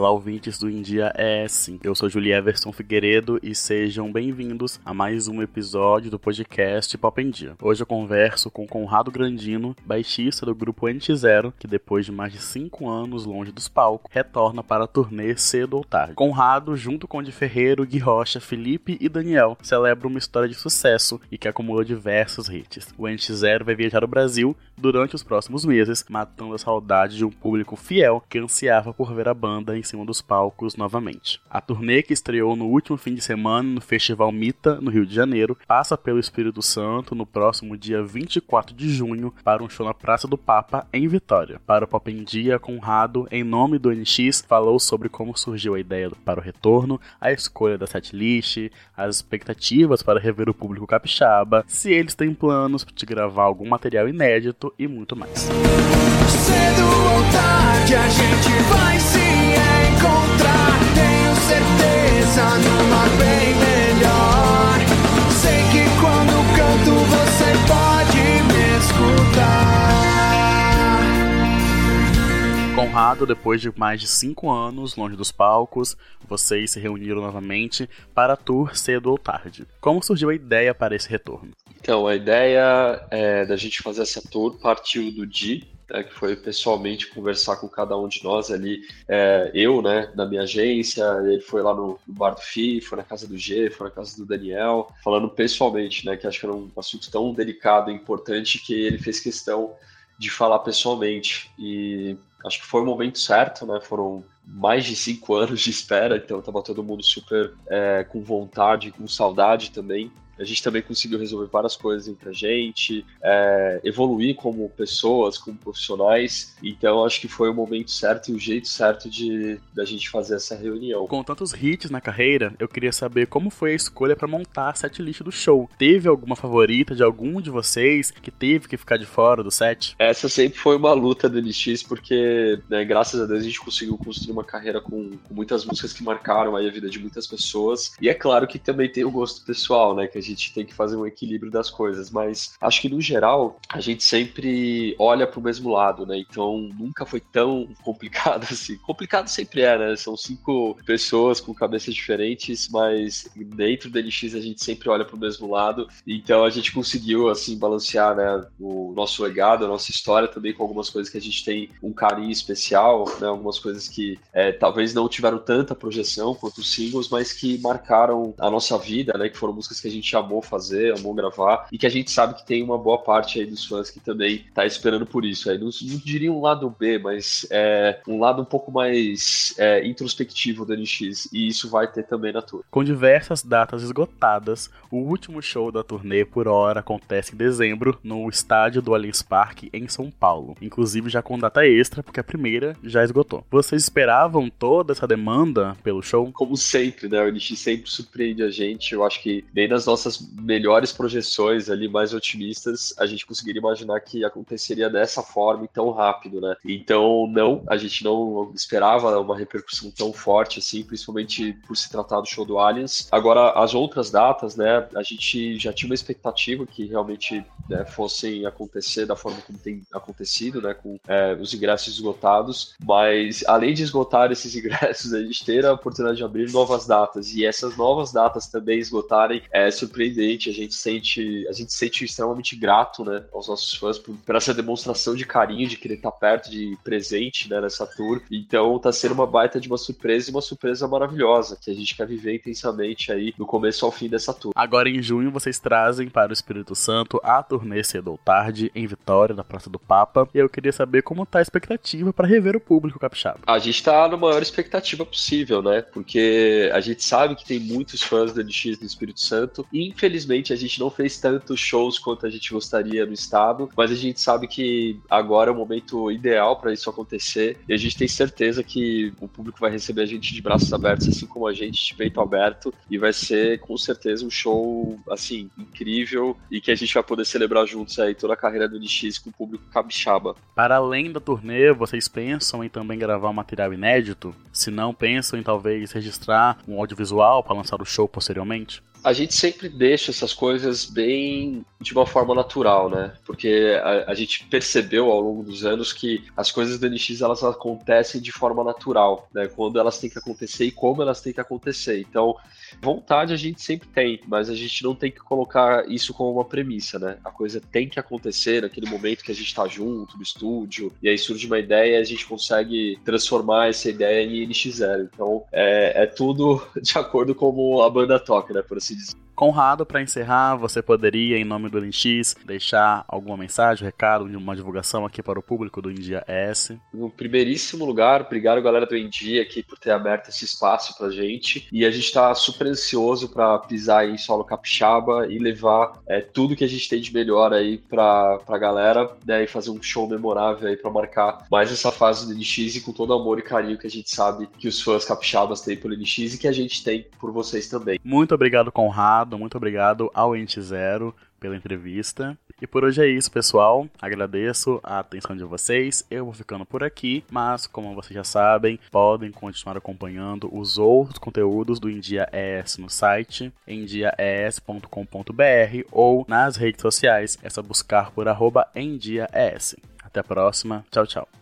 Olá, ouvintes do India é sim. Eu sou Julia Everson Figueiredo e sejam bem-vindos a mais um episódio do podcast Pop em Dia. Hoje eu converso com Conrado Grandino, baixista do grupo NX0, que depois de mais de 5 anos longe dos palcos, retorna para a turnê cedo ou tarde. Conrado, junto com Di Ferreiro, Gui Rocha, Felipe e Daniel, celebra uma história de sucesso e que acumulou diversos hits. O NX0 vai viajar ao Brasil durante os próximos meses, matando a saudade de um público fiel que ansiava por ver a banda em cima dos palcos novamente. A turnê que estreou no último fim de semana no Festival Mita, no Rio de Janeiro, passa pelo Espírito Santo no próximo dia 24 de junho para um show na Praça do Papa, em Vitória. Para o Pop em Dia, Conrado, em nome do NX, falou sobre como surgiu a ideia para o retorno, a escolha da setlist, as expectativas para rever o público capixaba, se eles têm planos de gravar algum material inédito e muito mais. Cedo ou tarde a gente vai se Conrado, depois de mais de cinco anos longe dos palcos, vocês se reuniram novamente para a tour cedo ou tarde. Como surgiu a ideia para esse retorno? Então, a ideia é, da gente fazer essa tour partiu do Di, né, que foi pessoalmente conversar com cada um de nós ali. É, eu, né, na minha agência, ele foi lá no, no, bar do FI, foi na casa do G, foi na casa do Daniel, falando pessoalmente, né, que acho que era um assunto tão delicado e importante que ele fez questão de falar pessoalmente. E acho que foi o momento certo, né? Foram mais de cinco anos de espera, então estava todo mundo super é, com vontade, com saudade também. A gente também conseguiu resolver várias coisas entre a gente, é, evoluir como pessoas, como profissionais. Então acho que foi o momento certo e o jeito certo de da gente fazer essa reunião. Com tantos hits na carreira, eu queria saber como foi a escolha para montar a setlist do show. Teve alguma favorita de algum de vocês que teve que ficar de fora do set? Essa sempre foi uma luta do NX, porque né, graças a Deus a gente conseguiu construir uma carreira com, com muitas músicas que marcaram a vida de muitas pessoas. E é claro que também tem o gosto pessoal, né? Que a gente gente tem que fazer um equilíbrio das coisas, mas acho que no geral a gente sempre olha para o mesmo lado, né? Então nunca foi tão complicado assim. Complicado sempre é, né? São cinco pessoas com cabeças diferentes, mas dentro do NX a gente sempre olha para o mesmo lado. Então a gente conseguiu assim balancear, né, o nosso legado, a nossa história também com algumas coisas que a gente tem um carinho especial, né? Algumas coisas que é, talvez não tiveram tanta projeção quanto os singles, mas que marcaram a nossa vida, né? Que foram músicas que a gente amou fazer, amou gravar, e que a gente sabe que tem uma boa parte aí dos fãs que também tá esperando por isso. Aí não, não diria um lado B, mas é um lado um pouco mais é, introspectivo do NX, e isso vai ter também na tour. Com diversas datas esgotadas, o último show da turnê por hora acontece em dezembro no estádio do Allianz Parque em São Paulo, inclusive já com data extra, porque a primeira já esgotou. Vocês esperavam toda essa demanda pelo show? Como sempre, né? O NX sempre surpreende a gente. Eu acho que nem nas nossas melhores projeções ali, mais otimistas, a gente conseguiria imaginar que aconteceria dessa forma e tão rápido, né? Então, não, a gente não esperava uma repercussão tão forte assim, principalmente por se tratar do show do Aliens. Agora, as outras datas, né, a gente já tinha uma expectativa que realmente né, fossem acontecer da forma como tem acontecido, né, com é, os ingressos esgotados, mas além de esgotar esses ingressos, a gente ter a oportunidade de abrir novas datas e essas novas datas também esgotarem, é surpreendente a gente sente, a gente sente extremamente grato, né, aos nossos fãs por, por essa demonstração de carinho, de querer estar perto, de presente, né, nessa tour. Então tá sendo uma baita de uma surpresa e uma surpresa maravilhosa, que a gente quer viver intensamente aí do começo ao fim dessa tour. Agora em junho vocês trazem para o Espírito Santo a turnê cedo ou tarde em Vitória, na Praça do Papa, e eu queria saber como tá a expectativa para rever o público capixaba. A gente tá na maior expectativa possível, né? Porque a gente sabe que tem muitos fãs do NX do Espírito Santo e Infelizmente, a gente não fez tantos shows quanto a gente gostaria no estado, mas a gente sabe que agora é o momento ideal para isso acontecer e a gente tem certeza que o público vai receber a gente de braços abertos, assim como a gente de peito aberto, e vai ser com certeza um show assim incrível e que a gente vai poder celebrar juntos aí toda a carreira do NX com o público capixaba. Para além da turnê, vocês pensam em também gravar um material inédito? Se não, pensam em talvez registrar um audiovisual para lançar o show posteriormente? A gente sempre deixa essas coisas bem de uma forma natural, né? Porque a, a gente percebeu ao longo dos anos que as coisas da NX elas acontecem de forma natural, né? Quando elas têm que acontecer e como elas têm que acontecer. Então, vontade a gente sempre tem, mas a gente não tem que colocar isso como uma premissa, né? A coisa tem que acontecer naquele momento que a gente está junto no estúdio e aí surge uma ideia e a gente consegue transformar essa ideia em NX0. Então, é, é tudo de acordo com como a banda toca, né? Por assim is Conrado, para encerrar, você poderia, em nome do NX, deixar alguma mensagem, recado, uma divulgação aqui para o público do India S? No primeiríssimo lugar, obrigado galera do India aqui por ter aberto esse espaço pra gente. E a gente está super ansioso para pisar em solo capixaba e levar é, tudo que a gente tem de melhor aí pra, pra galera, né? E fazer um show memorável aí para marcar mais essa fase do NX e com todo o amor e carinho que a gente sabe que os fãs capixabas têm pelo NX e que a gente tem por vocês também. Muito obrigado, Muito obrigado ao Ente Zero pela entrevista. E por hoje é isso, pessoal. Agradeço a atenção de vocês. Eu vou ficando por aqui, mas como vocês já sabem, podem continuar acompanhando os outros conteúdos do India ES no site endiaes.com.br ou nas redes sociais. É só buscar por arroba endiaes. Até a próxima. Tchau, tchau.